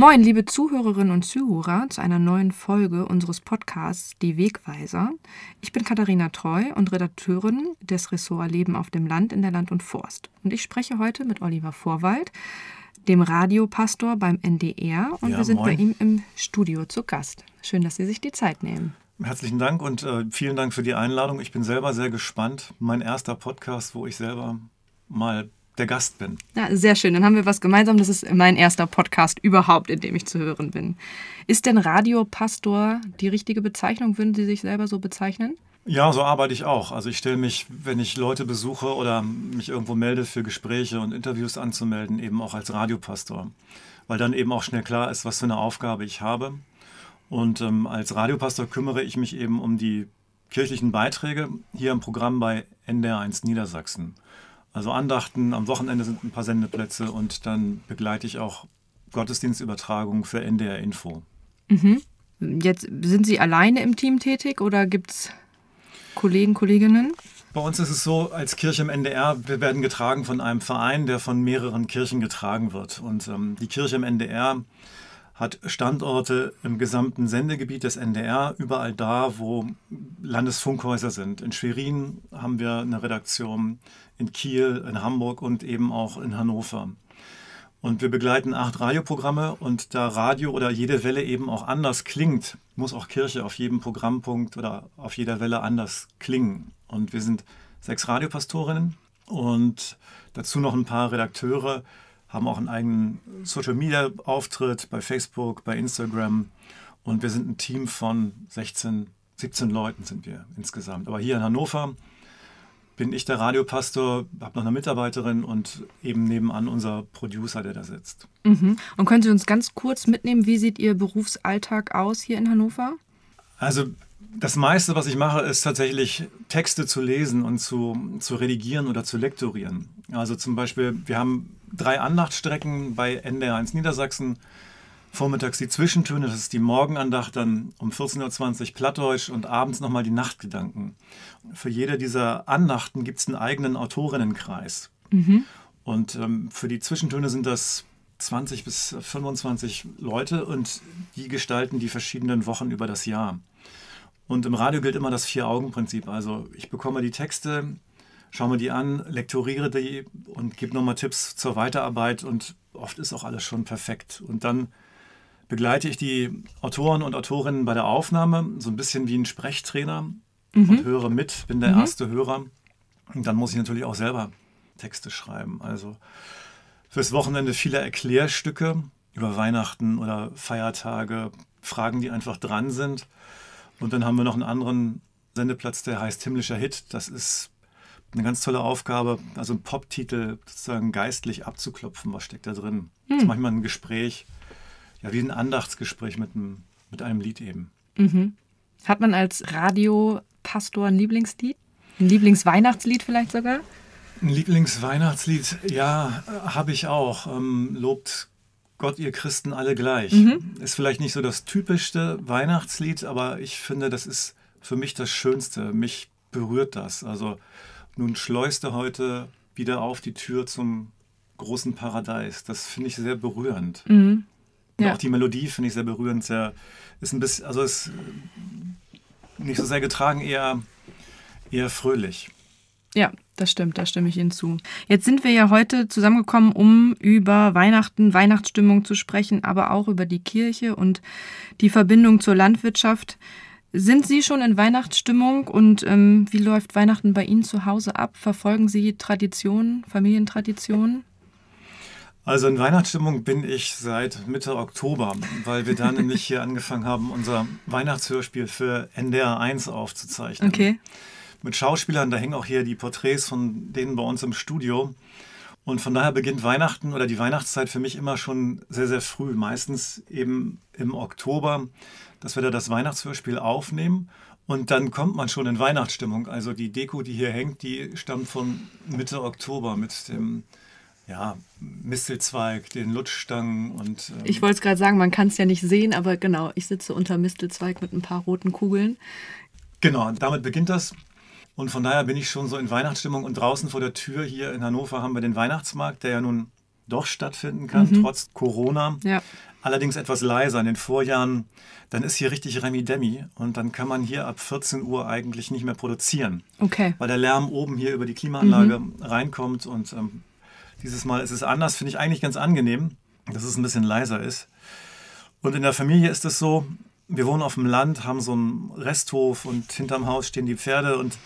Moin, liebe Zuhörerinnen und Zuhörer, zu einer neuen Folge unseres Podcasts Die Wegweiser. Ich bin Katharina Treu und Redakteurin des Ressort Leben auf dem Land in der Land und Forst. Und ich spreche heute mit Oliver Vorwald, dem Radiopastor beim NDR. Und Ja, wir sind moin. bei ihm im Studio zu Gast. Schön, dass Sie sich die Zeit nehmen. Herzlichen Dank und äh, vielen Dank für die Einladung. Ich bin selber sehr gespannt. Mein erster Podcast, wo ich selber mal der Gast bin. Ja, sehr schön. Dann haben wir was gemeinsam. Das ist mein erster Podcast überhaupt, in dem ich zu hören bin. Ist denn Radiopastor die richtige Bezeichnung? Würden Sie sich selber so bezeichnen? Ja, so arbeite ich auch. Also ich stelle mich, wenn ich Leute besuche oder mich irgendwo melde für Gespräche und Interviews anzumelden, eben auch als Radiopastor. Weil dann eben auch schnell klar ist, was für eine Aufgabe ich habe. Und ähm, als Radiopastor kümmere ich mich eben um die kirchlichen Beiträge hier im Programm bei NDR1 Niedersachsen. Also Andachten, am Wochenende sind ein paar Sendeplätze und dann begleite ich auch Gottesdienstübertragungen für NDR Info. Jetzt sind Sie alleine im Team tätig oder gibt es Kollegen, Kolleginnen? Bei uns ist es so, als Kirche im NDR, wir werden getragen von einem Verein, der von mehreren Kirchen getragen wird. Und ähm, die Kirche im NDR hat Standorte im gesamten Sendegebiet des NDR, überall da, wo Landesfunkhäuser sind. In Schwerin haben wir eine Redaktion, in Kiel, in Hamburg und eben auch in Hannover. Und wir begleiten acht Radioprogramme und da Radio oder jede Welle eben auch anders klingt, muss auch Kirche auf jedem Programmpunkt oder auf jeder Welle anders klingen. Und wir sind sechs Radiopastorinnen und dazu noch ein paar Redakteure, haben auch einen eigenen Social-Media-Auftritt bei Facebook, bei Instagram. Und wir sind ein Team von 16, 17 Leuten sind wir insgesamt. Aber hier in Hannover bin ich der Radiopastor, habe noch eine Mitarbeiterin und eben nebenan unser Producer, der da sitzt. Mhm. Und können Sie uns ganz kurz mitnehmen, wie sieht Ihr Berufsalltag aus hier in Hannover? Also das meiste, was ich mache, ist tatsächlich Texte zu lesen und zu, zu redigieren oder zu lektorieren. Also zum Beispiel, wir haben drei Andachtsstrecken bei NDR1 Niedersachsen. Vormittags die Zwischentöne, das ist die Morgenandacht, dann um 14.20 Uhr Plattdeutsch und abends nochmal die Nachtgedanken. Für jede dieser Andachten gibt es einen eigenen Autorinnenkreis. Und ähm, für die Zwischentöne sind das 20 bis 25 Leute und die gestalten die verschiedenen Wochen über das Jahr. Und im Radio gilt immer das Vier-Augen-Prinzip. Also ich bekomme die Texte, schaue mir die an, lektoriere die und gebe nochmal Tipps zur Weiterarbeit und oft ist auch alles schon perfekt. Und dann begleite ich die Autoren und Autorinnen bei der Aufnahme, so ein bisschen wie ein Sprechtrainer und höre mit, bin der erste Hörer. Und dann muss ich natürlich auch selber Texte schreiben. Also fürs Wochenende viele Erklärstücke über Weihnachten oder Feiertage, Fragen, die einfach dran sind. Und dann haben wir noch einen anderen Sendeplatz, der heißt Himmlischer Hit. Das ist eine ganz tolle Aufgabe, also einen Pop-Titel sozusagen geistlich abzuklopfen. Was steckt da drin? Das ist manchmal ein Gespräch, ja, wie ein Andachtsgespräch mit einem, mit einem Lied eben. Hat man als Radiopastor ein Lieblingslied? Ein Lieblingsweihnachtslied vielleicht sogar? Ein Lieblingsweihnachtslied, ja, äh, habe ich auch. Ähm, lobt Gott, ihr Christen alle gleich. Ist vielleicht nicht so das typischste Weihnachtslied, aber ich finde, das ist für mich das Schönste. Mich berührt das. Also nun schleust er heute wieder auf die Tür zum großen Paradies. Das finde ich sehr berührend. Und Ja. auch die Melodie finde ich sehr berührend. Sehr, ist ein bisschen, also ist nicht so sehr getragen, eher, eher fröhlich. Ja, das stimmt, da stimme ich Ihnen zu. Jetzt sind wir ja heute zusammengekommen, um über Weihnachten, Weihnachtsstimmung zu sprechen, aber auch über die Kirche und die Verbindung zur Landwirtschaft. Sind Sie schon in Weihnachtsstimmung und ähm, wie läuft Weihnachten bei Ihnen zu Hause ab? Verfolgen Sie Traditionen, Familientraditionen? Also in Weihnachtsstimmung bin ich seit Mitte Oktober, weil wir dann nämlich hier angefangen haben, unser Weihnachtshörspiel für NDR 1 aufzuzeichnen. Okay. Mit Schauspielern, da hängen auch hier die Porträts von denen bei uns im Studio. Und von daher beginnt Weihnachten oder die Weihnachtszeit für mich immer schon sehr, sehr früh. Meistens eben im Oktober, dass wir da das Weihnachtshörspiel aufnehmen. Und dann kommt man schon in Weihnachtsstimmung. Also die Deko, die hier hängt, die stammt von Mitte Oktober mit dem ja, Mistelzweig, den Lutschstangen und ähm, Ich wollte es gerade sagen, man kann es ja nicht sehen, aber genau, ich sitze unter Mistelzweig mit ein paar roten Kugeln. Genau, damit beginnt das. Und von daher bin ich schon so in Weihnachtsstimmung. Und draußen vor der Tür hier in Hannover haben wir den Weihnachtsmarkt, der ja nun doch stattfinden kann, trotz Corona. Ja. Allerdings etwas leiser. In den Vorjahren, dann ist hier richtig Remi-Demi und dann kann man hier ab 14 Uhr eigentlich nicht mehr produzieren. Okay. Weil der Lärm oben hier über die Klimaanlage mhm. reinkommt und ähm, dieses Mal ist es anders, finde ich eigentlich ganz angenehm, dass es ein bisschen leiser ist. Und in der Familie ist es so, wir wohnen auf dem Land, haben so einen Resthof und hinterm Haus stehen die Pferde und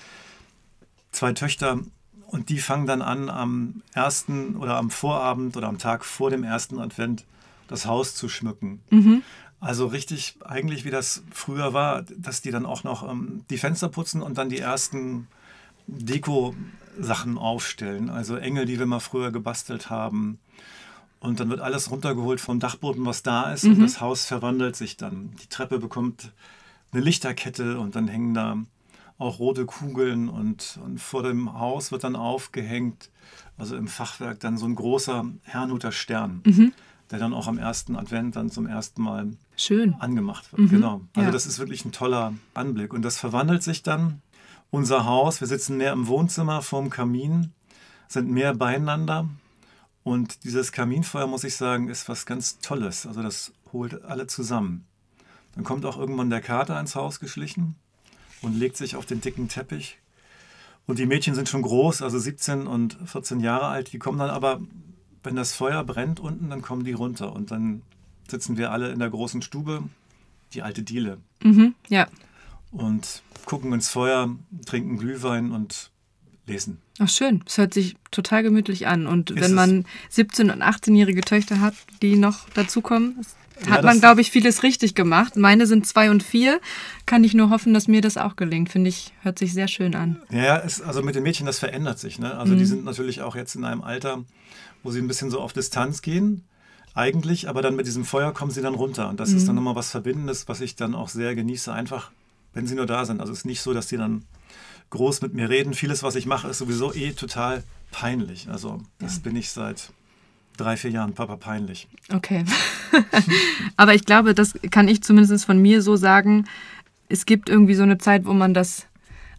zwei Töchter und die fangen dann an, am ersten oder am Vorabend oder am Tag vor dem ersten Advent das Haus zu schmücken. Mhm. Also richtig, eigentlich wie das früher war, dass die dann auch noch ähm, die Fenster putzen und dann die ersten Deko-Sachen aufstellen. Also Engel, die wir mal früher gebastelt haben. Und dann wird alles runtergeholt vom Dachboden, was da ist. Mhm. Und das Haus verwandelt sich dann. Die Treppe bekommt eine Lichterkette und dann hängen da auch rote Kugeln und, und vor dem Haus wird dann aufgehängt, also im Fachwerk dann so ein großer Herrnhuter Stern, mhm. Der dann auch am ersten Advent dann zum ersten Mal Schön. angemacht wird. Mhm. Genau. Also ja. das ist wirklich ein toller Anblick. Und das verwandelt sich dann unser Haus. Wir sitzen mehr im Wohnzimmer vorm Kamin, sind mehr beieinander. Und dieses Kaminfeuer, muss ich sagen, ist was ganz Tolles. Also das holt alle zusammen. Dann kommt auch irgendwann der Kater ins Haus geschlichen und legt sich auf den dicken Teppich. Und die Mädchen sind schon groß, also 17 und 14 Jahre alt. Die kommen dann aber, wenn das Feuer brennt unten, dann kommen die runter. Und dann sitzen wir alle in der großen Stube, die alte Diele. Mhm, ja. Und gucken ins Feuer, trinken Glühwein und lesen. Ach schön, es hört sich total gemütlich an. Und Ist wenn man 17- und 18-jährige Töchter hat, die noch dazukommen, hat ja, man, glaube ich, vieles richtig gemacht. Meine sind zwei und vier. Kann ich nur hoffen, dass mir das auch gelingt. Finde ich, hört sich sehr schön an. Ja, es, also mit den Mädchen, das verändert sich. Ne? Also mhm. die sind natürlich auch jetzt in einem Alter, wo sie ein bisschen so auf Distanz gehen. Eigentlich, aber dann mit diesem Feuer kommen sie dann runter. Und das mhm. ist dann nochmal was Verbindendes, was ich dann auch sehr genieße. Einfach, wenn sie nur da sind. Also es ist nicht so, dass die dann groß mit mir reden. Vieles, was ich mache, ist sowieso eh total peinlich. Also das ja. bin ich seit drei, vier Jahren Papa peinlich. Okay. Aber ich glaube, das kann ich zumindest von mir so sagen. Es gibt irgendwie so eine Zeit, wo man das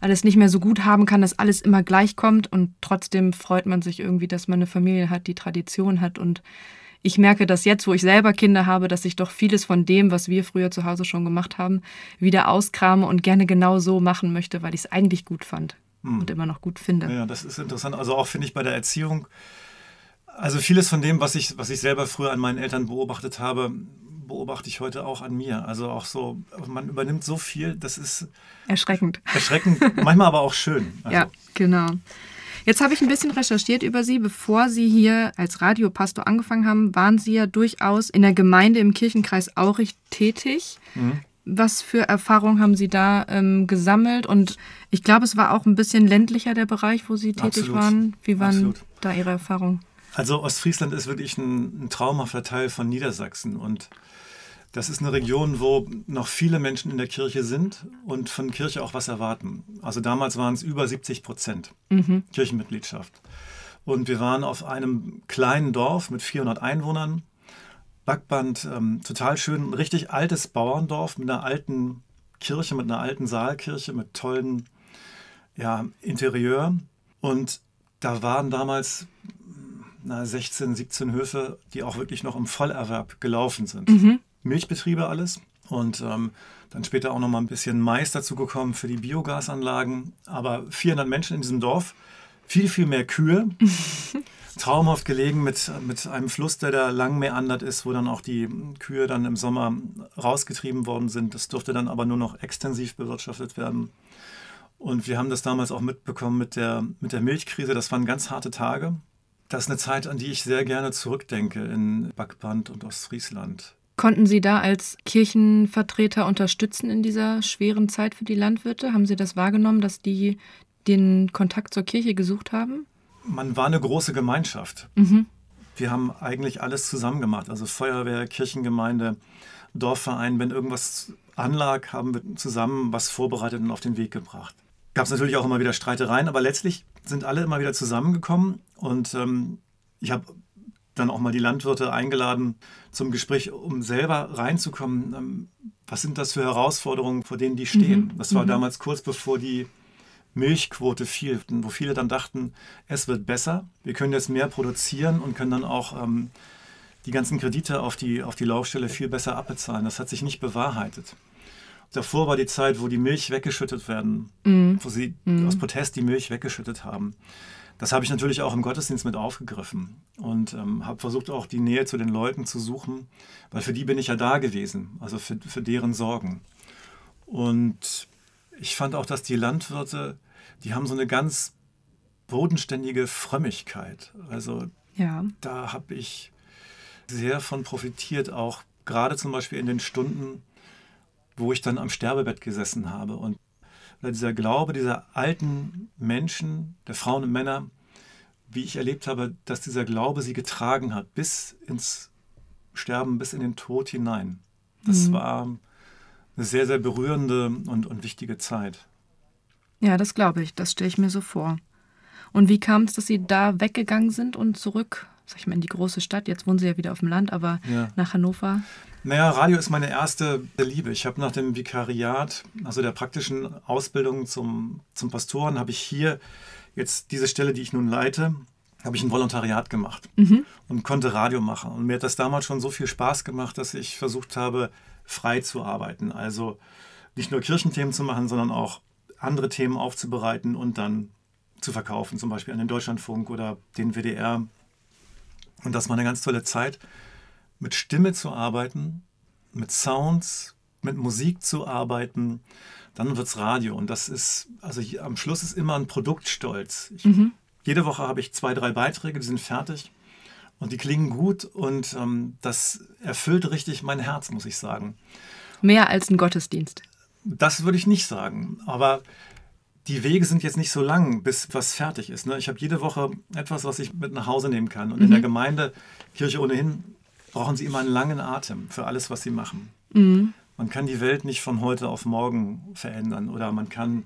alles nicht mehr so gut haben kann, dass alles immer gleich kommt und trotzdem freut man sich irgendwie, dass man eine Familie hat, die Tradition hat und ich merke das jetzt, wo ich selber Kinder habe, dass ich doch vieles von dem, was wir früher zu Hause schon gemacht haben, wieder auskrame und gerne genau so machen möchte, weil ich es eigentlich gut fand hm. und immer noch gut finde. Ja, das ist interessant. Also auch finde ich bei der Erziehung also vieles von dem, was ich, was ich selber früher an meinen Eltern beobachtet habe, beobachte ich heute auch an mir. Also auch so, man übernimmt so viel, das ist erschreckend. Erschreckend, manchmal aber auch schön. Also. Ja, genau. Jetzt habe ich ein bisschen recherchiert über Sie. Bevor Sie hier als Radiopastor angefangen haben, waren Sie ja durchaus in der Gemeinde im Kirchenkreis Aurich tätig. Mhm. Was für Erfahrungen haben Sie da ähm, gesammelt? Und ich glaube, es war auch ein bisschen ländlicher der Bereich, wo Sie tätig Absolut. waren. Wie waren Absolut. da Ihre Erfahrungen? Also Ostfriesland ist wirklich ein, ein traumhafter Teil von Niedersachsen und das ist eine Region, wo noch viele Menschen in der Kirche sind und von Kirche auch was erwarten. Also damals waren es über 70 Prozent mhm. Kirchenmitgliedschaft. Und wir waren auf einem kleinen Dorf mit 400 Einwohnern. Backband, ähm, total schön, ein richtig altes Bauerndorf mit einer alten Kirche, mit einer alten Saalkirche, mit tollen ja, Interieur. Und da waren damals na, 16, 17 Höfe, die auch wirklich noch im Vollerwerb gelaufen sind. Mhm. Milchbetriebe alles. Und ähm, dann später auch noch mal ein bisschen Mais dazu gekommen für die Biogasanlagen. Aber 400 Menschen in diesem Dorf, viel, viel mehr Kühe. Traumhaft gelegen mit, mit einem Fluss, der da lang meandert ist, wo dann auch die Kühe dann im Sommer rausgetrieben worden sind. Das durfte dann aber nur noch extensiv bewirtschaftet werden. Und wir haben das damals auch mitbekommen mit der, mit der Milchkrise. Das waren ganz harte Tage. Das ist eine Zeit, an die ich sehr gerne zurückdenke in Backband und Ostfriesland. Konnten Sie da als Kirchenvertreter unterstützen in dieser schweren Zeit für die Landwirte? Haben Sie das wahrgenommen, dass die den Kontakt zur Kirche gesucht haben? Man war eine große Gemeinschaft. Mhm. Wir haben eigentlich alles zusammen gemacht. Also Feuerwehr, Kirchengemeinde, Dorfverein. Wenn irgendwas anlag, haben wir zusammen was vorbereitet und auf den Weg gebracht. Gab es natürlich auch immer wieder Streitereien, aber letztlich sind alle immer wieder zusammengekommen und ähm, ich habe dann auch mal die Landwirte eingeladen zum Gespräch, um selber reinzukommen. Ähm, was sind das für Herausforderungen, vor denen die stehen? Mhm. Das war mhm. damals kurz bevor die Milchquote fiel, wo viele dann dachten, es wird besser, wir können jetzt mehr produzieren und können dann auch ähm, die ganzen Kredite auf die, auf die Laufstelle viel besser abbezahlen. Das hat sich nicht bewahrheitet. Davor war die Zeit, wo die Milch weggeschüttet werden, mhm. wo sie mhm. aus Protest die Milch weggeschüttet haben. Das habe ich natürlich auch im Gottesdienst mit aufgegriffen und ähm, habe versucht, auch die Nähe zu den Leuten zu suchen, weil für die bin ich ja da gewesen, also für, für deren Sorgen. Und ich fand auch, dass die Landwirte, die haben so eine ganz bodenständige Frömmigkeit. Also ja. da habe ich sehr von profitiert, auch gerade zum Beispiel in den Stunden, wo ich dann am Sterbebett gesessen habe. Und dieser Glaube dieser alten Menschen, der Frauen und Männer, wie ich erlebt habe, dass dieser Glaube sie getragen hat, bis ins Sterben, bis in den Tod hinein. Das mhm. war eine sehr, sehr berührende und, und wichtige Zeit. Ja, das glaube ich. Das stelle ich mir so vor. Und wie kam es, dass Sie da weggegangen sind und zurück, sag ich mal, in die große Stadt? Jetzt wohnen Sie ja wieder auf dem Land, aber ja. nach Hannover? Naja, Radio ist meine erste Liebe. Ich habe nach dem Vikariat, also der praktischen Ausbildung zum, zum Pastoren, habe ich hier jetzt diese Stelle, die ich nun leite, habe ich ein Volontariat gemacht mhm. und konnte Radio machen. Und mir hat das damals schon so viel Spaß gemacht, dass ich versucht habe, frei zu arbeiten. Also nicht nur Kirchenthemen zu machen, sondern auch andere Themen aufzubereiten und dann zu verkaufen, zum Beispiel an den Deutschlandfunk oder den WDR. Und das war eine ganz tolle Zeit, mit Stimme zu arbeiten, mit Sounds, mit Musik zu arbeiten. Dann wird es Radio. Und das ist, also am Schluss ist immer ein Produktstolz. Ich, mhm. Jede Woche habe ich zwei, drei Beiträge, die sind fertig. Und die klingen gut und ähm, das erfüllt richtig mein Herz, muss ich sagen. Mehr als ein Gottesdienst. Das würde ich nicht sagen. Aber die Wege sind jetzt nicht so lang, bis was fertig ist. Ne? Ich habe jede Woche etwas, was ich mit nach Hause nehmen kann. Und mhm. in der Gemeinde, Kirche ohnehin, brauchen sie immer einen langen Atem für alles, was sie machen. Mhm. Man kann die Welt nicht von heute auf morgen verändern oder man kann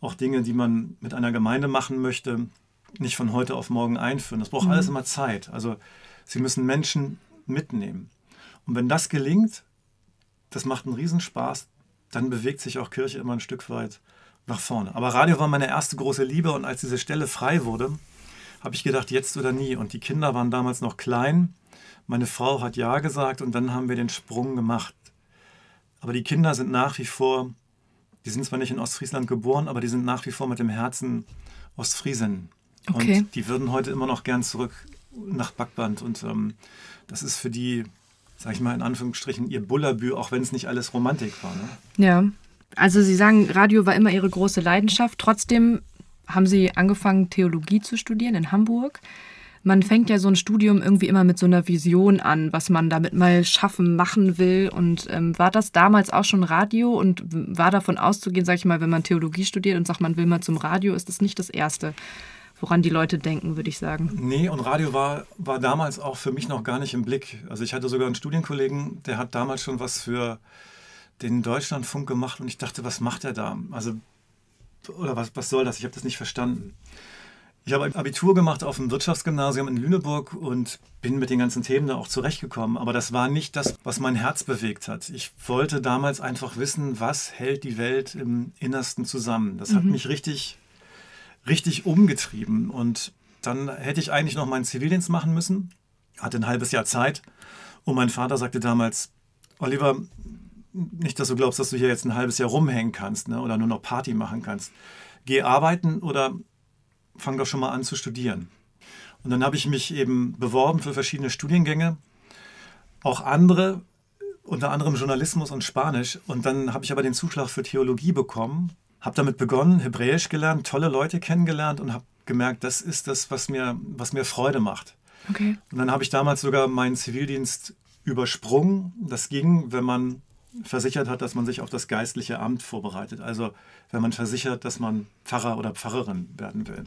auch Dinge, die man mit einer Gemeinde machen möchte, nicht von heute auf morgen einführen. Das braucht mhm. alles immer Zeit. Also sie müssen Menschen mitnehmen. Und wenn das gelingt, das macht einen Riesenspaß, dann bewegt sich auch Kirche immer ein Stück weit nach vorne. Aber Radio war meine erste große Liebe und als diese Stelle frei wurde, habe ich gedacht, jetzt oder nie. Und die Kinder waren damals noch klein. Meine Frau hat Ja gesagt und dann haben wir den Sprung gemacht. Aber die Kinder sind nach wie vor, die sind zwar nicht in Ostfriesland geboren, aber die sind nach wie vor mit dem Herzen Ostfriesen. Okay. Und die würden heute immer noch gern zurück nach Backband. Und ähm, das ist für die, sag ich mal in Anführungsstrichen, ihr Bullabü, auch wenn es nicht alles Romantik war. Ne? Ja. Also Sie sagen, Radio war immer Ihre große Leidenschaft. Trotzdem haben Sie angefangen, Theologie zu studieren in Hamburg. Man fängt ja so ein Studium irgendwie immer mit so einer Vision an, was man damit mal schaffen, machen will. Und ähm, war das damals auch schon Radio und war davon auszugehen, sag ich mal, wenn man Theologie studiert und sagt, man will mal zum Radio, ist das nicht das Erste, woran die Leute denken, würde ich sagen. Nee, und Radio war, war damals auch für mich noch gar nicht im Blick. Also ich hatte sogar einen Studienkollegen, der hat damals schon was für den Deutschlandfunk gemacht und ich dachte, was macht er da? Also, oder was, was soll das? Ich habe das nicht verstanden. Ich habe Abitur gemacht auf dem Wirtschaftsgymnasium in Lüneburg und bin mit den ganzen Themen da auch zurechtgekommen. Aber das war nicht das, was mein Herz bewegt hat. Ich wollte damals einfach wissen, was hält die Welt im Innersten zusammen. Das mhm. hat mich richtig, richtig umgetrieben. Und dann hätte ich eigentlich noch meinen Zivildienst machen müssen. Hatte ein halbes Jahr Zeit. Und mein Vater sagte damals, Oliver, nicht, dass du glaubst, dass du hier jetzt ein halbes Jahr rumhängen kannst ne, oder nur noch Party machen kannst. Geh arbeiten oder fang doch schon mal an zu studieren. Und dann habe ich mich eben beworben für verschiedene Studiengänge, auch andere, unter anderem Journalismus und Spanisch. Und dann habe ich aber den Zuschlag für Theologie bekommen, habe damit begonnen, Hebräisch gelernt, tolle Leute kennengelernt und habe gemerkt, das ist das, was mir, was mir Freude macht. Okay. Und dann habe ich damals sogar meinen Zivildienst übersprungen. Das ging, wenn man versichert hat, dass man sich auf das geistliche Amt vorbereitet. Also wenn man versichert, dass man Pfarrer oder Pfarrerin werden will.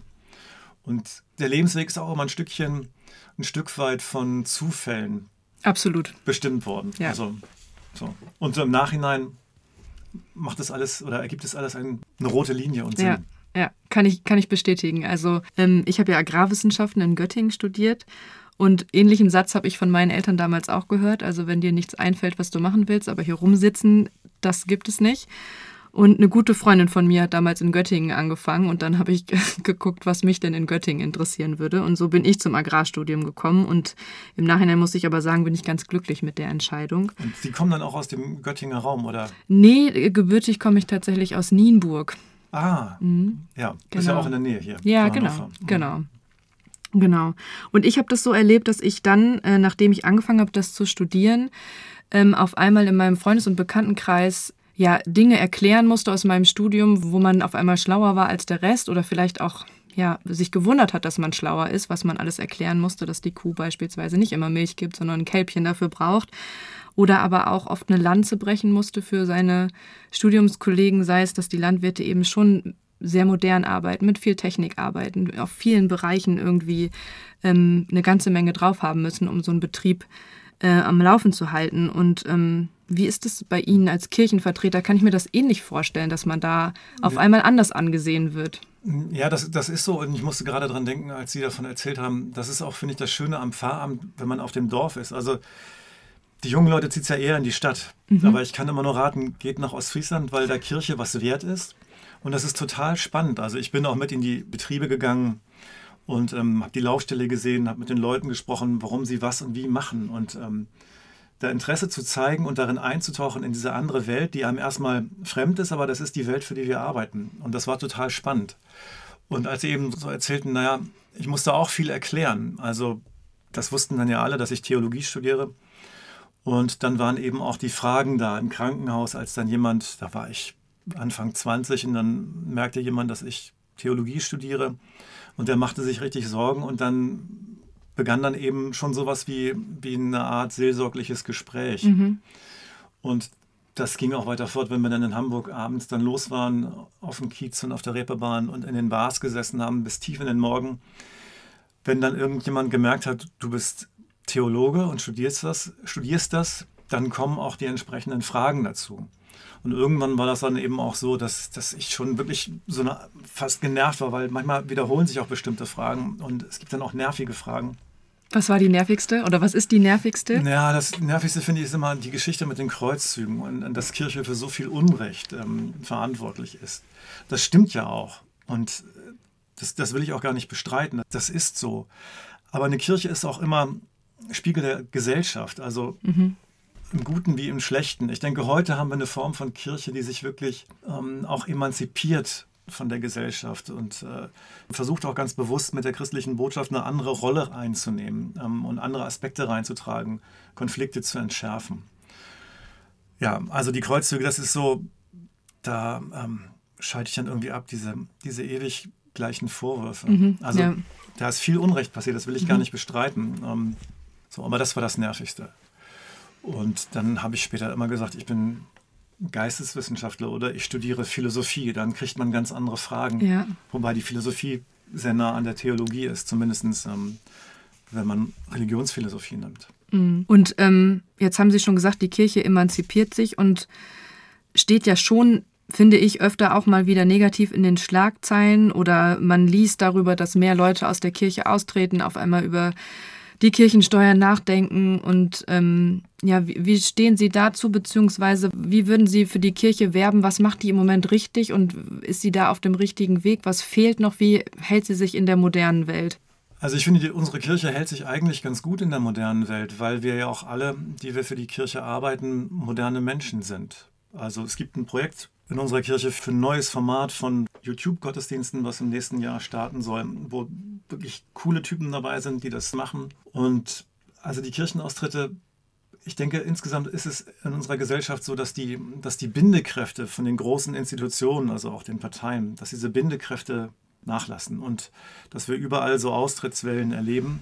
Und der Lebensweg ist auch immer ein Stückchen, ein Stück weit von Zufällen Absolut. bestimmt worden. Ja. Also, so. Und im Nachhinein macht es alles oder ergibt es alles ein, eine rote Linie und Sinn. Ja. Ja, kann ich, kann ich bestätigen. Also ähm, ich habe ja Agrarwissenschaften in Göttingen studiert und ähnlichen Satz habe ich von meinen Eltern damals auch gehört. Also wenn dir nichts einfällt, was du machen willst, aber hier rumsitzen, das gibt es nicht. Und eine gute Freundin von mir hat damals in Göttingen angefangen und dann habe ich geguckt, was mich denn in Göttingen interessieren würde. Und so bin ich zum Agrarstudium gekommen und im Nachhinein muss ich aber sagen, bin ich ganz glücklich mit der Entscheidung. Und Sie kommen dann auch aus dem Göttinger Raum, oder? Nee, gebürtig komme ich tatsächlich aus Nienburg. Ah, mhm. ja, genau. ist ja auch in der Nähe hier. Ja, genau, mhm. genau. Genau. Und ich habe das so erlebt, dass ich dann, äh, nachdem ich angefangen habe, das zu studieren, ähm, auf einmal in meinem Freundes- und Bekanntenkreis ja Dinge erklären musste aus meinem Studium, wo man auf einmal schlauer war als der Rest oder vielleicht auch ja, sich gewundert hat, dass man schlauer ist, was man alles erklären musste, dass die Kuh beispielsweise nicht immer Milch gibt, sondern ein Kälbchen dafür braucht. Oder aber auch oft eine Lanze brechen musste für seine Studiumskollegen, sei es, dass die Landwirte eben schon sehr modern arbeiten, mit viel Technik arbeiten, auf vielen Bereichen irgendwie ähm, eine ganze Menge drauf haben müssen, um so einen Betrieb äh, am Laufen zu halten. Und ähm, wie ist es bei Ihnen als Kirchenvertreter? Kann ich mir das ähnlich vorstellen, dass man da auf einmal anders angesehen wird? Ja, das, das ist so. Und ich musste gerade daran denken, als Sie davon erzählt haben, das ist auch, finde ich, das Schöne am Pfarramt, wenn man auf dem Dorf ist. Also die jungen Leute zieht es ja eher in die Stadt. Mhm. Aber ich kann immer nur raten, geht nach Ostfriesland, weil da Kirche was wert ist. Und das ist total spannend. Also ich bin auch mit in die Betriebe gegangen und ähm, habe die Laufstelle gesehen, habe mit den Leuten gesprochen, warum sie was und wie machen. Und ähm, da Interesse zu zeigen und darin einzutauchen in diese andere Welt, die einem erstmal fremd ist, aber das ist die Welt, für die wir arbeiten. Und das war total spannend. Und als sie eben so erzählten, naja, ich musste auch viel erklären. Also das wussten dann ja alle, dass ich Theologie studiere. Und dann waren eben auch die Fragen da im Krankenhaus, als dann jemand, da war ich Anfang 20 und dann merkte jemand, dass ich Theologie studiere und der machte sich richtig Sorgen und dann begann dann eben schon sowas wie, wie eine Art seelsorgliches Gespräch. Mhm. Und das ging auch weiter fort, wenn wir dann in Hamburg abends dann los waren, auf dem Kiez und auf der Reeperbahn und in den Bars gesessen haben bis tief in den Morgen. Wenn dann irgendjemand gemerkt hat, du bist Theologe und studierst das, studierst das, dann kommen auch die entsprechenden Fragen dazu. Und irgendwann war das dann eben auch so, dass, dass ich schon wirklich so eine, fast genervt war, weil manchmal wiederholen sich auch bestimmte Fragen und es gibt dann auch nervige Fragen. Was war die nervigste oder was ist die nervigste? Ja, das nervigste finde ich ist immer die Geschichte mit den Kreuzzügen und, und dass Kirche für so viel Unrecht ähm, verantwortlich ist. Das stimmt ja auch und das, das will ich auch gar nicht bestreiten. Das ist so. Aber eine Kirche ist auch immer Spiegel der Gesellschaft. Also mhm im Guten wie im Schlechten. Ich denke, heute haben wir eine Form von Kirche, die sich wirklich ähm, auch emanzipiert von der Gesellschaft und äh, versucht auch ganz bewusst mit der christlichen Botschaft eine andere Rolle einzunehmen ähm, und andere Aspekte reinzutragen, Konflikte zu entschärfen. Ja, also die Kreuzzüge, das ist so, da ähm, schalte ich dann irgendwie ab, diese, diese ewig gleichen Vorwürfe. Mhm, also ja. da ist viel Unrecht passiert, das will ich mhm. gar nicht bestreiten. Ähm, so, aber das war das Nervigste. Und dann habe ich später immer gesagt, ich bin Geisteswissenschaftler oder ich studiere Philosophie. Dann kriegt man ganz andere Fragen. Ja. Wobei die Philosophie sehr nah an der Theologie ist, zumindest ähm, wenn man Religionsphilosophie nimmt. Mhm. Und ähm, jetzt haben Sie schon gesagt, die Kirche emanzipiert sich und steht ja schon finde ich öfter auch mal wieder negativ in den Schlagzeilen oder man liest darüber, dass mehr Leute aus der Kirche austreten, auf einmal über die Kirchensteuer nachdenken und ähm, ja, wie, wie, stehen Sie dazu, beziehungsweise wie würden Sie für die Kirche werben? Was macht die im Moment richtig und ist sie da auf dem richtigen Weg? Was fehlt noch? Wie hält sie sich in der modernen Welt? Also ich finde, die, unsere Kirche hält sich eigentlich ganz gut in der modernen Welt, weil wir ja auch alle, die wir für die Kirche arbeiten, moderne Menschen sind. Also es gibt ein Projekt in unserer Kirche für ein neues Format von YouTube-Gottesdiensten, was im nächsten Jahr starten soll, wo wirklich coole Typen dabei sind, die das machen. Und also die Kirchenaustritte, ich denke, insgesamt ist es in unserer Gesellschaft so, dass die, dass die Bindekräfte von den großen Institutionen, also auch den Parteien, dass diese Bindekräfte nachlassen und dass wir überall so Austrittswellen erleben.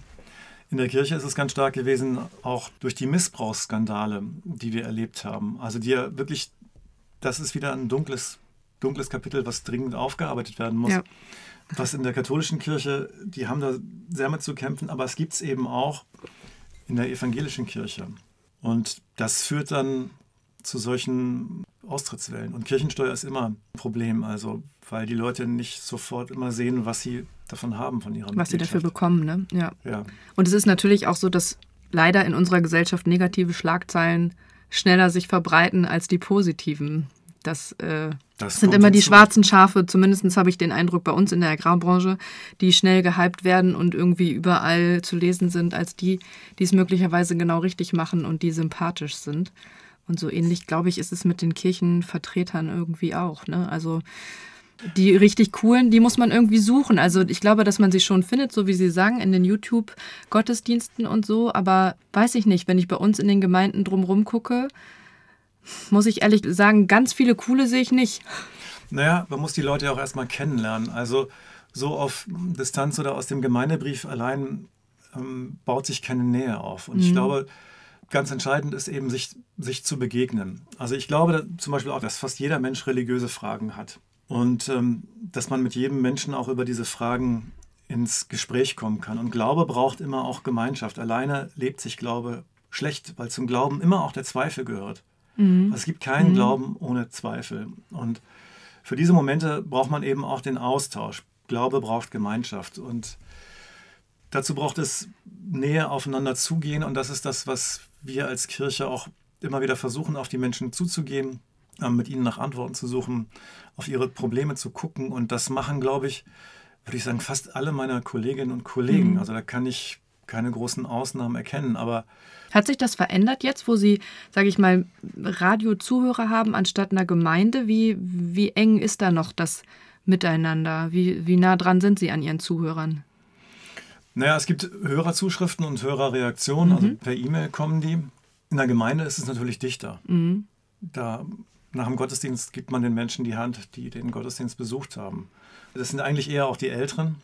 In der Kirche ist es ganz stark gewesen, auch durch die Missbrauchsskandale, die wir erlebt haben. Also die ja wirklich das ist wieder ein dunkles, dunkles Kapitel, was dringend aufgearbeitet werden muss. Ja. Was in der katholischen Kirche, die haben da sehr mit zu kämpfen, aber es gibt es eben auch in der evangelischen Kirche. Und das führt dann zu solchen Austrittswellen. Und Kirchensteuer ist immer ein Problem, also weil die Leute nicht sofort immer sehen, was sie davon haben von ihrem Was sie dafür bekommen, ne? Ja. ja. Und es ist natürlich auch so, dass leider in unserer Gesellschaft negative Schlagzeilen schneller sich verbreiten als die positiven. Das, äh, das sind immer die hinzu. schwarzen Schafe, zumindest habe ich den Eindruck bei uns in der Agrarbranche, die schnell gehypt werden und irgendwie überall zu lesen sind, als die, die es möglicherweise genau richtig machen und die sympathisch sind. Und so ähnlich, glaube ich, ist es mit den Kirchenvertretern irgendwie auch. Ne? Also die richtig coolen, die muss man irgendwie suchen. Also ich glaube, dass man sie schon findet, so wie Sie sagen, in den YouTube-Gottesdiensten und so. Aber weiß ich nicht, wenn ich bei uns in den Gemeinden drumherum gucke, muss ich ehrlich sagen, ganz viele coole sehe ich nicht. Naja, man muss die Leute ja auch erstmal kennenlernen. Also so auf Distanz oder aus dem Gemeindebrief allein ähm, baut sich keine Nähe auf. Und mhm. ich glaube, ganz entscheidend ist eben, sich, sich zu begegnen. Also ich glaube zum Beispiel auch, dass fast jeder Mensch religiöse Fragen hat. Und ähm, dass man mit jedem Menschen auch über diese Fragen ins Gespräch kommen kann. Und Glaube braucht immer auch Gemeinschaft. Alleine lebt sich Glaube schlecht, weil zum Glauben immer auch der Zweifel gehört. Mhm. Also es gibt keinen mhm. Glauben ohne Zweifel. Und für diese Momente braucht man eben auch den Austausch. Glaube braucht Gemeinschaft. Und dazu braucht es Nähe aufeinander zugehen. Und das ist das, was wir als Kirche auch immer wieder versuchen, auf die Menschen zuzugehen, äh, mit ihnen nach Antworten zu suchen, auf ihre Probleme zu gucken. Und das machen, glaube ich, würde ich sagen, fast alle meiner Kolleginnen und Kollegen. Mhm. Also da kann ich keine großen Ausnahmen erkennen. Aber hat sich das verändert jetzt, wo Sie, sage ich mal, Radiozuhörer haben anstatt einer Gemeinde? Wie, wie eng ist da noch das Miteinander? Wie, wie nah dran sind Sie an Ihren Zuhörern? Naja, es gibt Hörerzuschriften und Hörerreaktionen, also mhm. also per E-Mail kommen die. In der Gemeinde ist es natürlich dichter. Mhm. Da nach dem Gottesdienst gibt man den Menschen die Hand, die den Gottesdienst besucht haben. Das sind eigentlich eher auch die Älteren,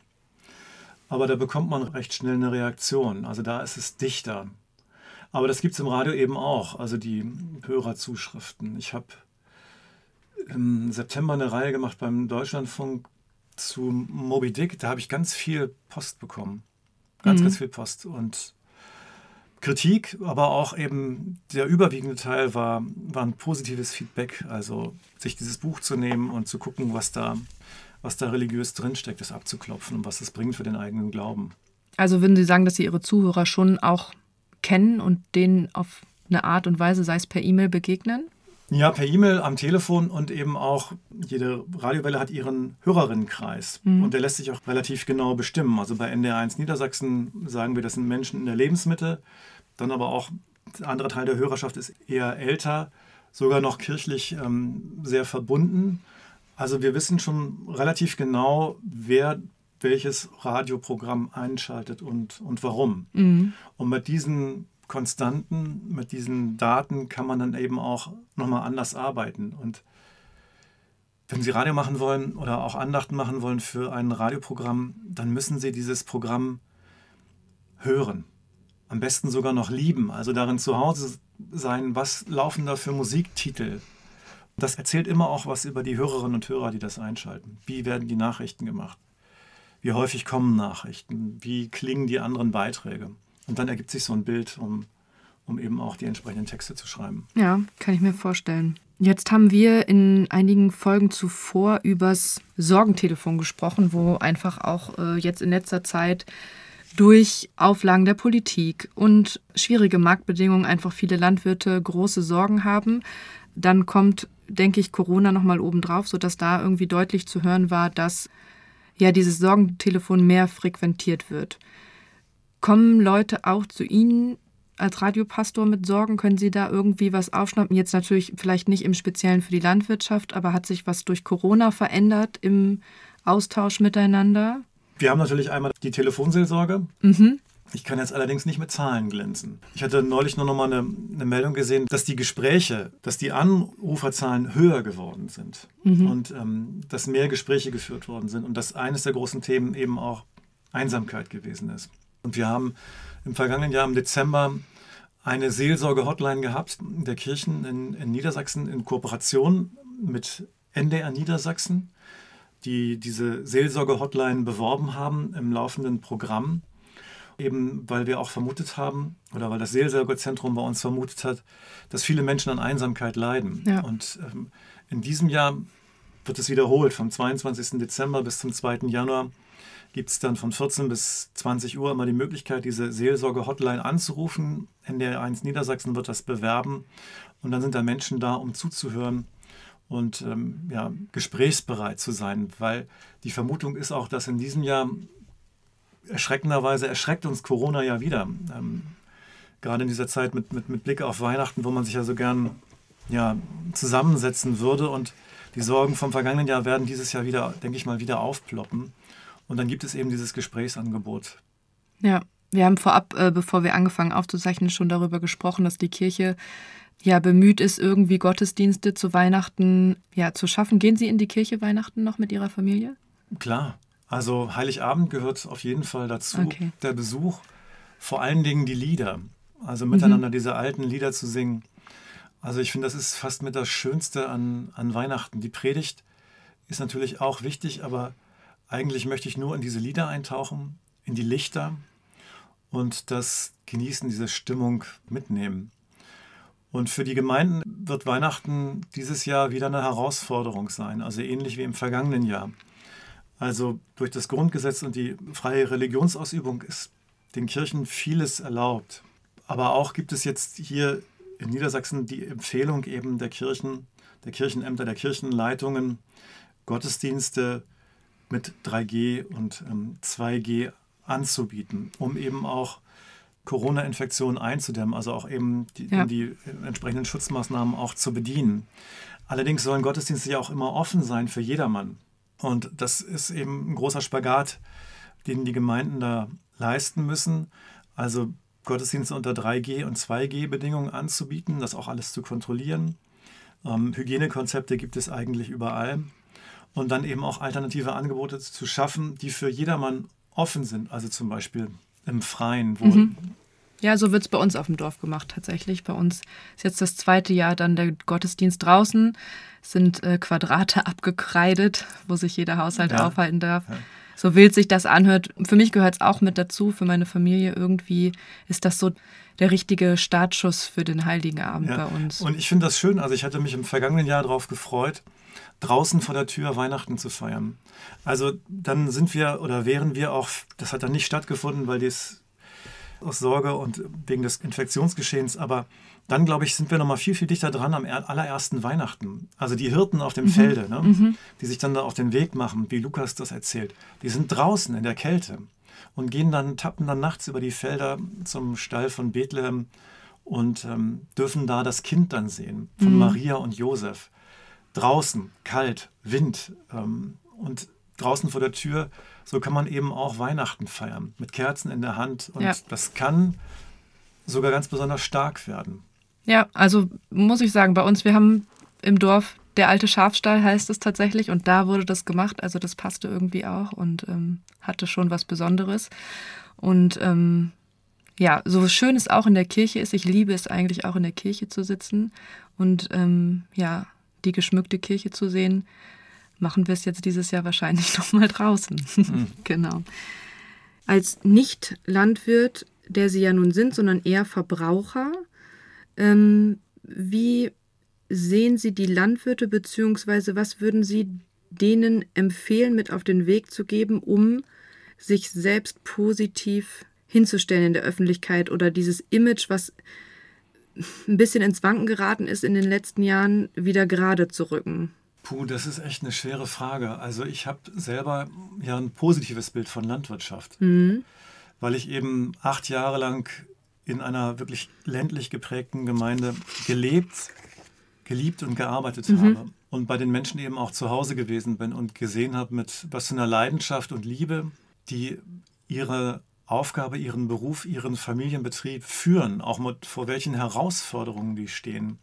aber da bekommt man recht schnell eine Reaktion. Also da ist es dichter. Aber das gibt es im Radio eben auch, also die Hörerzuschriften. Ich habe im September eine Reihe gemacht beim Deutschlandfunk zu Moby Dick. Da habe ich ganz viel Post bekommen. Ganz, mhm. ganz viel Post. Und Kritik, aber auch eben der überwiegende Teil war, war ein positives Feedback. Also sich dieses Buch zu nehmen und zu gucken, was da, was da religiös drinsteckt, das abzuklopfen und was das bringt für den eigenen Glauben. Also würden Sie sagen, dass Sie Ihre Zuhörer schon auch kennen und denen auf eine Art und Weise, sei es per E-Mail, begegnen? Ja, per E-Mail, am Telefon und eben auch, jede Radiowelle hat ihren Hörerinnenkreis. Mhm. Und der lässt sich auch relativ genau bestimmen. Also bei NDR1 Niedersachsen sagen wir, das sind Menschen in der Lebensmitte. Dann aber auch, ein anderer Teil der Hörerschaft ist eher älter, sogar noch kirchlich ähm, sehr verbunden. Also wir wissen schon relativ genau, wer welches Radioprogramm einschaltet und, und warum. Mhm. Und mit diesen Konstanten, mit diesen Daten kann man dann eben auch nochmal anders arbeiten. Und wenn Sie Radio machen wollen oder auch Andachten machen wollen für ein Radioprogramm, dann müssen Sie dieses Programm hören. Am besten sogar noch lieben, also darin zu Hause sein, was laufen da für Musiktitel. Das erzählt immer auch was über die Hörerinnen und Hörer, die das einschalten. Wie werden die Nachrichten gemacht? Wie häufig kommen Nachrichten? Wie klingen die anderen Beiträge? Und dann ergibt sich so ein Bild, um, um eben auch die entsprechenden Texte zu schreiben. Ja, kann ich mir vorstellen. Jetzt haben wir in einigen Folgen zuvor übers Sorgentelefon gesprochen, wo einfach auch äh, jetzt in letzter Zeit durch Auflagen der Politik und schwierige Marktbedingungen einfach viele Landwirte große Sorgen haben. Dann kommt, denke ich, Corona nochmal obendrauf, sodass da irgendwie deutlich zu hören war, dass ja dieses Sorgentelefon mehr frequentiert wird. Kommen Leute auch zu Ihnen als Radiopastor mit Sorgen? Können Sie da irgendwie was aufschnappen? Jetzt natürlich vielleicht nicht im Speziellen für die Landwirtschaft, aber hat sich was durch Corona verändert im Austausch miteinander? Wir haben natürlich einmal die Telefonseelsorge. Mhm. Ich kann jetzt allerdings nicht mit Zahlen glänzen. Ich hatte neulich nur noch mal eine, eine, Meldung gesehen, dass die Gespräche, dass die Anruferzahlen höher geworden sind mhm. und ähm, dass mehr Gespräche geführt worden sind und dass eines der großen Themen eben auch Einsamkeit gewesen ist. Und wir haben im vergangenen Jahr im Dezember eine Seelsorge-Hotline gehabt der Kirchen in, in Niedersachsen in Kooperation mit NDR Niedersachsen, die diese Seelsorge-Hotline beworben haben im laufenden Programm. Eben weil wir auch vermutet haben, oder weil das Seelsorgezentrum bei uns vermutet hat, dass viele Menschen an Einsamkeit leiden. Ja. Und ähm, in diesem Jahr wird es wiederholt, vom 22. Dezember bis zum 2. Januar gibt es dann von 14 bis 20 Uhr immer die Möglichkeit, diese Seelsorge-Hotline anzurufen. NDR1 Niedersachsen wird das bewerben und dann sind da Menschen da, um zuzuhören und ähm, ja, gesprächsbereit zu sein, weil die Vermutung ist auch, dass in diesem Jahr erschreckenderweise erschreckt uns Corona ja wieder. Ähm, gerade in dieser Zeit mit, mit, mit Blick auf Weihnachten, wo man sich ja so gern ja, zusammensetzen würde und die Sorgen vom vergangenen Jahr werden dieses Jahr wieder, denke ich mal, wieder aufploppen. Und dann gibt es eben dieses Gesprächsangebot. Ja, wir haben vorab, äh, bevor wir angefangen aufzuzeichnen, schon darüber gesprochen, dass die Kirche ja bemüht ist, irgendwie Gottesdienste zu Weihnachten ja, zu schaffen. Gehen Sie in die Kirche Weihnachten noch mit Ihrer Familie? Klar. Also Heiligabend gehört auf jeden Fall dazu. Okay. Der Besuch, vor allen Dingen die Lieder. Also miteinander mhm. diese alten Lieder zu singen. Also ich finde, das ist fast mit das Schönste an, an Weihnachten. Die Predigt ist natürlich auch wichtig, aber eigentlich möchte ich nur in diese Lieder eintauchen, in die Lichter und das Genießen, diese Stimmung mitnehmen. Und für die Gemeinden wird Weihnachten dieses Jahr wieder eine Herausforderung sein, also ähnlich wie im vergangenen Jahr. Also durch das Grundgesetz und die freie Religionsausübung ist den Kirchen vieles erlaubt. Aber auch gibt es jetzt hier in Niedersachsen die Empfehlung eben der Kirchen, der Kirchenämter, der Kirchenleitungen, Gottesdienste mit 3G und ähm, 2G anzubieten, um eben auch Corona-Infektionen einzudämmen, also auch eben die, ja. die entsprechenden Schutzmaßnahmen auch zu bedienen. Allerdings sollen Gottesdienste ja auch immer offen sein für jedermann. Und das ist eben ein großer Spagat, den die Gemeinden da leisten müssen. Also Gottesdienste unter 3G und 2G-Bedingungen anzubieten, das auch alles zu kontrollieren. Ähm, Hygienekonzepte gibt es eigentlich überall. Und dann eben auch alternative Angebote zu schaffen, die für jedermann offen sind. Also zum Beispiel im Freien. Wo mhm. Ja, so wird es bei uns auf dem Dorf gemacht tatsächlich. Bei uns ist jetzt das zweite Jahr dann der Gottesdienst draußen. Es sind äh, Quadrate abgekreidet, wo sich jeder Haushalt ja. aufhalten darf. Ja so wild sich das anhört, für mich gehört es auch mit dazu, für meine Familie irgendwie ist das so der richtige Startschuss für den Heiligen Abend ja. bei uns. Und ich finde das schön, also ich hatte mich im vergangenen Jahr darauf gefreut, draußen vor der Tür Weihnachten zu feiern. Also dann sind wir oder wären wir auch, das hat dann nicht stattgefunden, weil das aus Sorge und wegen des Infektionsgeschehens, aber dann, glaube ich, sind wir noch mal viel, viel dichter dran am allerersten Weihnachten. Also die Hirten auf dem mhm. Felde, ne? mhm. die sich dann da auf den Weg machen, wie Lukas das erzählt, die sind draußen in der Kälte und gehen dann, tappen dann nachts über die Felder zum Stall von Bethlehem und ähm, dürfen da das Kind dann sehen von mhm. Maria und Josef. Draußen, kalt, Wind ähm, und draußen vor der Tür, so kann man eben auch Weihnachten feiern, mit Kerzen in der Hand. Und ja. das kann sogar ganz besonders stark werden. Ja, also muss ich sagen, bei uns, wir haben im Dorf der alte Schafstall heißt es tatsächlich und da wurde das gemacht. Also das passte irgendwie auch und ähm, hatte schon was Besonderes. Und ähm, ja, so schön es auch in der Kirche ist, ich liebe es eigentlich auch in der Kirche zu sitzen und ähm, ja, die geschmückte Kirche zu sehen, machen wir es jetzt dieses Jahr wahrscheinlich nochmal draußen. Mhm. genau. Als Nicht-Landwirt, der Sie ja nun sind, sondern eher Verbraucher, ähm, wie sehen Sie die Landwirte, beziehungsweise was würden Sie denen empfehlen, mit auf den Weg zu geben, um sich selbst positiv hinzustellen in der Öffentlichkeit oder dieses Image, was ein bisschen ins Wanken geraten ist in den letzten Jahren, wieder gerade zu rücken? Puh, das ist echt eine schwere Frage. Also ich habe selber ja ein positives Bild von Landwirtschaft, mhm. weil ich eben acht Jahre lang in einer wirklich ländlich geprägten Gemeinde gelebt, geliebt und gearbeitet mhm. habe. Und bei den Menschen eben auch zu Hause gewesen bin und gesehen habe, mit was für einer Leidenschaft und Liebe die ihre Aufgabe, ihren Beruf, ihren Familienbetrieb führen, auch mit, vor welchen Herausforderungen die stehen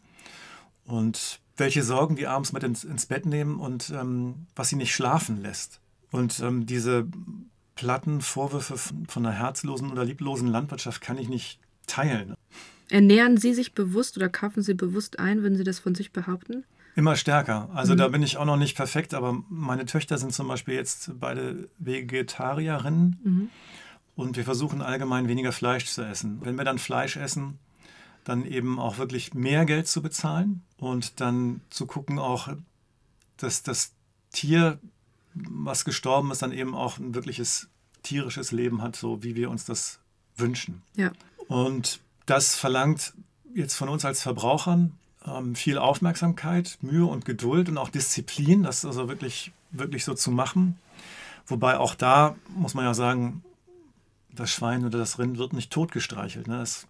und welche Sorgen die abends mit ins, ins Bett nehmen und ähm, was sie nicht schlafen lässt. Und ähm, diese platten Vorwürfe von einer herzlosen oder lieblosen Landwirtschaft kann ich nicht teilen. Ernähren Sie sich bewusst oder kaufen Sie bewusst ein, wenn Sie das von sich behaupten? Immer stärker. Also mhm. da bin ich auch noch nicht perfekt, aber meine Töchter sind zum Beispiel jetzt beide Vegetarierinnen mhm. und wir versuchen allgemein weniger Fleisch zu essen. Wenn wir dann Fleisch essen, dann eben auch wirklich mehr Geld zu bezahlen und dann zu gucken auch, dass das Tier, was gestorben ist, dann eben auch ein wirkliches tierisches Leben hat, so wie wir uns das wünschen. Ja. Und das verlangt jetzt von uns als Verbrauchern ähm, viel Aufmerksamkeit, Mühe und Geduld und auch Disziplin, das also wirklich, wirklich so zu machen. Wobei auch da muss man ja sagen, das Schwein oder das Rind wird nicht totgestreichelt. Ne? Es,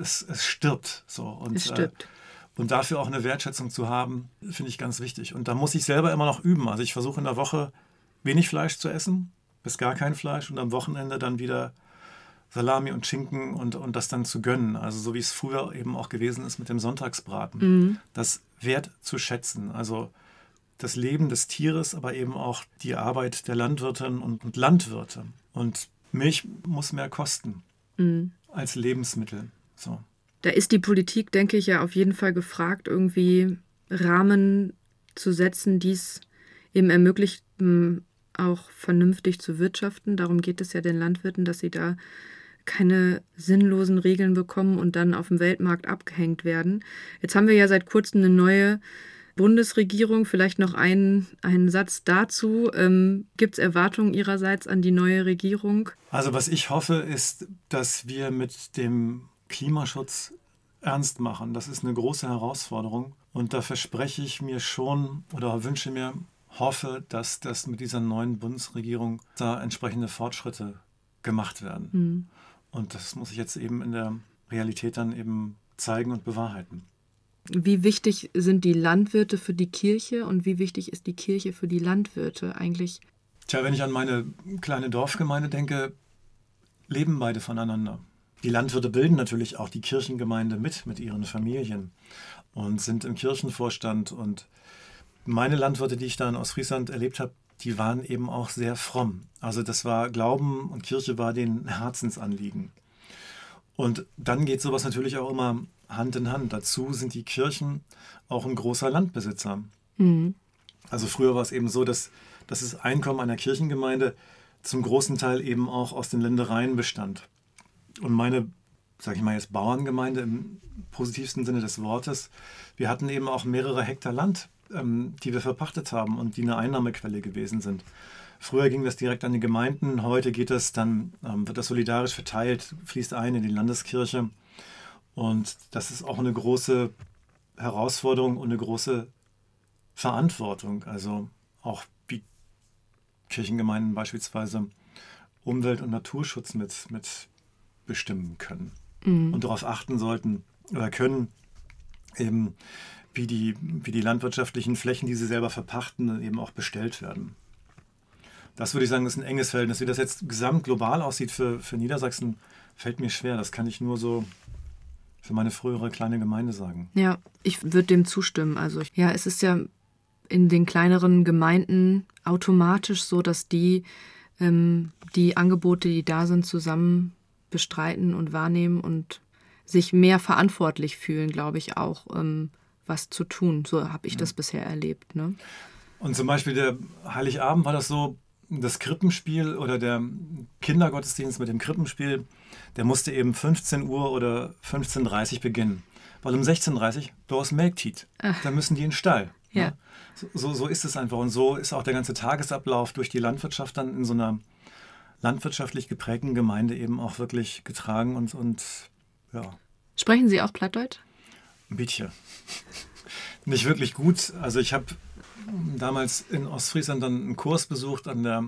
es, es stirbt. So. Und, es stirbt. Äh, und dafür auch eine Wertschätzung zu haben, finde ich ganz wichtig. Und da muss ich selber immer noch üben. Also ich versuche in der Woche wenig Fleisch zu essen, bis gar kein Fleisch und am Wochenende dann wieder Salami und Schinken und, und das dann zu gönnen. Also so wie es früher eben auch gewesen ist mit dem Sonntagsbraten. Mhm. Das wert zu schätzen. Also das Leben des Tieres, aber eben auch die Arbeit der Landwirtinnen und, und Landwirte. Und Milch muss mehr kosten mhm. als Lebensmittel. So. Da ist die Politik, denke ich, ja auf jeden Fall gefragt, irgendwie Rahmen zu setzen, die es eben ermöglicht, auch vernünftig zu wirtschaften. Darum geht es ja den Landwirten, dass sie da keine sinnlosen Regeln bekommen und dann auf dem Weltmarkt abgehängt werden. Jetzt haben wir ja seit kurzem eine neue Bundesregierung. Vielleicht noch einen, einen Satz dazu. Ähm, Gibt es Erwartungen Ihrerseits an die neue Regierung? Also was ich hoffe, ist, dass wir mit dem Klimaschutz ernst machen. Das ist eine große Herausforderung. Und da verspreche ich mir schon oder wünsche mir, hoffe, dass das mit dieser neuen Bundesregierung da entsprechende Fortschritte gemacht werden. Mhm. Und das muss ich jetzt eben in der Realität dann eben zeigen und bewahrheiten. Wie wichtig sind die Landwirte für die Kirche und wie wichtig ist die Kirche für die Landwirte eigentlich? Tja, wenn ich an meine kleine Dorfgemeinde denke, leben beide voneinander. Die Landwirte bilden natürlich auch die Kirchengemeinde mit, mit ihren Familien und sind im Kirchenvorstand. Und meine Landwirte, die ich da in Ostfriesland erlebt habe, die waren eben auch sehr fromm. Also das war Glauben und Kirche war den Herzensanliegen. Und dann geht sowas natürlich auch immer Hand in Hand. Dazu sind die Kirchen auch ein großer Landbesitzer. Mhm. Also früher war es eben so, dass, dass das Einkommen einer Kirchengemeinde zum großen Teil eben auch aus den Ländereien bestand. Und meine, sage ich mal jetzt Bauerngemeinde im positivsten Sinne des Wortes, wir hatten eben auch mehrere Hektar Land, ähm, die wir verpachtet haben und die eine Einnahmequelle gewesen sind. Früher ging das direkt an die Gemeinden, heute geht das dann, ähm, wird das solidarisch verteilt, fließt ein in die Landeskirche. Und das ist auch eine große Herausforderung und eine große Verantwortung. Also auch wie Kirchengemeinden beispielsweise Umwelt- und Naturschutz mit, mit bestimmen können mhm. und darauf achten sollten oder können, eben wie die, wie die landwirtschaftlichen Flächen, die sie selber verpachten, eben auch bestellt werden. Das würde ich sagen, ist ein enges Verhältnis. Wie das jetzt gesamt global aussieht für, für Niedersachsen, fällt mir schwer. Das kann ich nur so für meine frühere kleine Gemeinde sagen. Ja, ich würde dem zustimmen. Also ja, es ist ja in den kleineren Gemeinden automatisch so, dass die ähm, die Angebote, die da sind, zusammen bestreiten und wahrnehmen und sich mehr verantwortlich fühlen, glaube ich auch, ähm, was zu tun. So habe ich das bisher erlebt. Ne? Und zum Beispiel der Heiligabend war das so, das Krippenspiel oder der Kindergottesdienst mit dem Krippenspiel, der musste eben 15 Uhr oder 15.30 Uhr beginnen. Weil um 16.30 Uhr, du hast Melktit. Da müssen die in den Stall. Ja. Ne? So, so ist es einfach. Und so ist auch der ganze Tagesablauf durch die Landwirtschaft dann in so einer landwirtschaftlich geprägten Gemeinde eben auch wirklich getragen und, und ja. Sprechen Sie auch Plattdeutsch? Ein bisschen. Nicht wirklich gut. Also ich habe damals in Ostfriesland dann einen Kurs besucht an der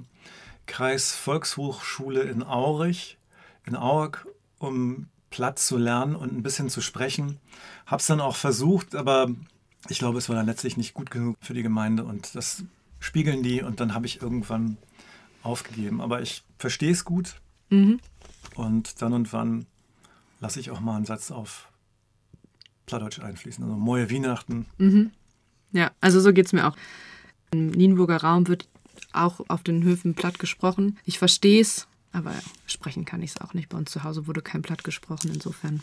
Kreisvolkshochschule in Aurich, in Aurich, um Platz zu lernen und ein bisschen zu sprechen. Habe es dann auch versucht, aber ich glaube, es war dann letztlich nicht gut genug für die Gemeinde und das spiegeln die und dann habe ich irgendwann aufgegeben. Aber ich verstehe es gut mhm. und dann und wann lasse ich auch mal einen Satz auf Plattdeutsch einfließen. Also Moje Weihnachten. Mhm. Ja, also so geht es mir auch. Im Nienburger Raum wird auch auf den Höfen platt gesprochen. Ich verstehe es, aber sprechen kann ich es auch nicht. Bei uns zu Hause wurde kein platt gesprochen. Insofern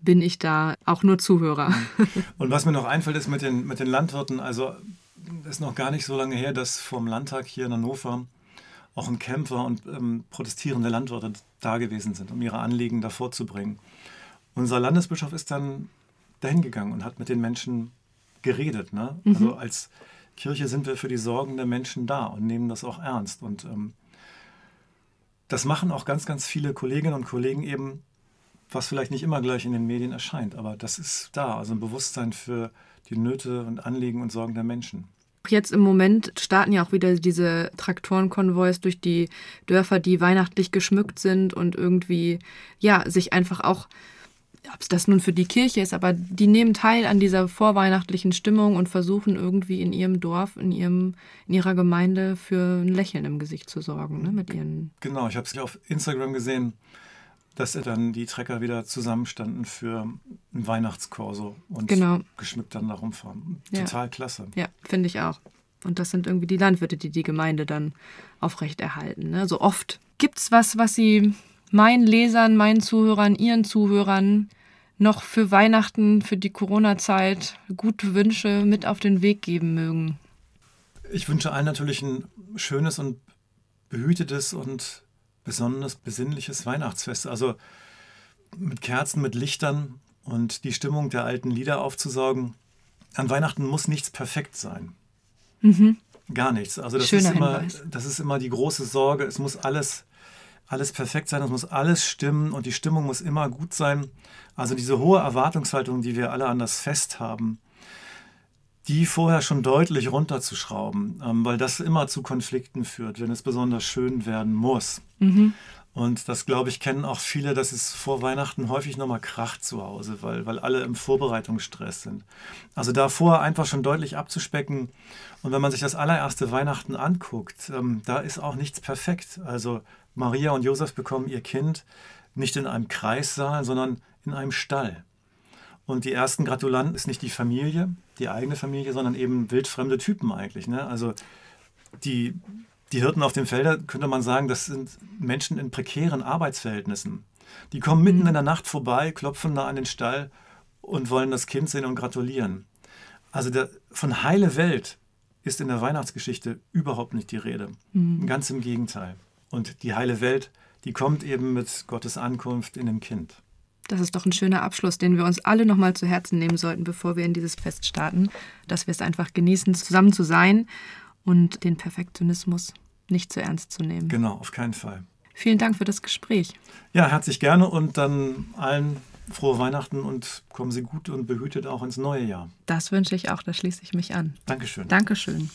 bin ich da auch nur Zuhörer. Und was mir noch einfällt, ist mit den, mit den Landwirten. Also ist noch gar nicht so lange her, dass vom Landtag hier in Hannover auch ein Kämpfer und ähm, protestierende Landwirte da gewesen sind, um ihre Anliegen da vorzubringen. Unser Landesbischof ist dann dahin gegangen und hat mit den Menschen geredet. Ne? Mhm. Also als Kirche sind wir für die Sorgen der Menschen da und nehmen das auch ernst. Und ähm, das machen auch ganz, ganz viele Kolleginnen und Kollegen eben was vielleicht nicht immer gleich in den Medien erscheint, aber das ist da, also ein Bewusstsein für die Nöte und Anliegen und Sorgen der Menschen. Jetzt im Moment starten ja auch wieder diese Traktorenkonvois durch die Dörfer, die weihnachtlich geschmückt sind und irgendwie, ja, sich einfach auch, ob es das nun für die Kirche ist, aber die nehmen teil an dieser vorweihnachtlichen Stimmung und versuchen irgendwie in ihrem Dorf, in, ihrem, in ihrer Gemeinde für ein Lächeln im Gesicht zu sorgen, ne, mit ihren. Genau, ich habe es auf Instagram gesehen dass dann die Trecker wieder zusammenstanden für ein Weihnachtskorso und genau. geschmückt dann da rumfahren. Total ja. klasse. Ja, finde ich auch. Und das sind irgendwie die Landwirte, die die Gemeinde dann aufrechterhalten. Ne? So oft gibt es was, was sie meinen Lesern, meinen Zuhörern, ihren Zuhörern noch für Weihnachten, für die Corona-Zeit gute Wünsche mit auf den Weg geben mögen? Ich wünsche allen natürlich ein schönes und behütetes und besonderes, besinnliches Weihnachtsfest. Also mit Kerzen, mit Lichtern und die Stimmung der alten Lieder aufzusaugen. An Weihnachten muss nichts perfekt sein. Mhm. Gar nichts. Also das ist, immer, das ist immer die große Sorge. Es muss alles, alles perfekt sein, es muss alles stimmen und die Stimmung muss immer gut sein. Also diese hohe Erwartungshaltung, die wir alle an das Fest haben, die vorher schon deutlich runterzuschrauben, ähm, weil das immer zu Konflikten führt, wenn es besonders schön werden muss. Mhm. Und das, glaube ich, kennen auch viele, dass es vor Weihnachten häufig nochmal kracht zu Hause, weil, weil alle im Vorbereitungsstress sind. Also davor einfach schon deutlich abzuspecken. Und wenn man sich das allererste Weihnachten anguckt, ähm, da ist auch nichts perfekt. Also Maria und Josef bekommen ihr Kind nicht in einem Kreissaal, sondern in einem Stall. Und die ersten Gratulanten ist nicht die Familie, die eigene Familie, sondern eben wildfremde Typen eigentlich. Ne? Also die, die Hirten auf dem Felder, könnte man sagen, das sind Menschen in prekären Arbeitsverhältnissen. Die kommen mitten mhm. in der Nacht vorbei, klopfen da an den Stall und wollen das Kind sehen und gratulieren. Also der, von heile Welt ist in der Weihnachtsgeschichte überhaupt nicht die Rede. Mhm. Ganz im Gegenteil. Und die heile Welt, die kommt eben mit Gottes Ankunft in dem Kind. Das ist doch ein schöner Abschluss, den wir uns alle nochmal zu Herzen nehmen sollten, bevor wir in dieses Fest starten. Dass wir es einfach genießen, zusammen zu sein und den Perfektionismus nicht zu ernst zu nehmen. Genau, auf keinen Fall. Vielen Dank für das Gespräch. Ja, herzlich gerne und dann allen frohe Weihnachten und kommen Sie gut und behütet auch ins neue Jahr. Das wünsche ich auch, da schließe ich mich an. Dankeschön. Dankeschön.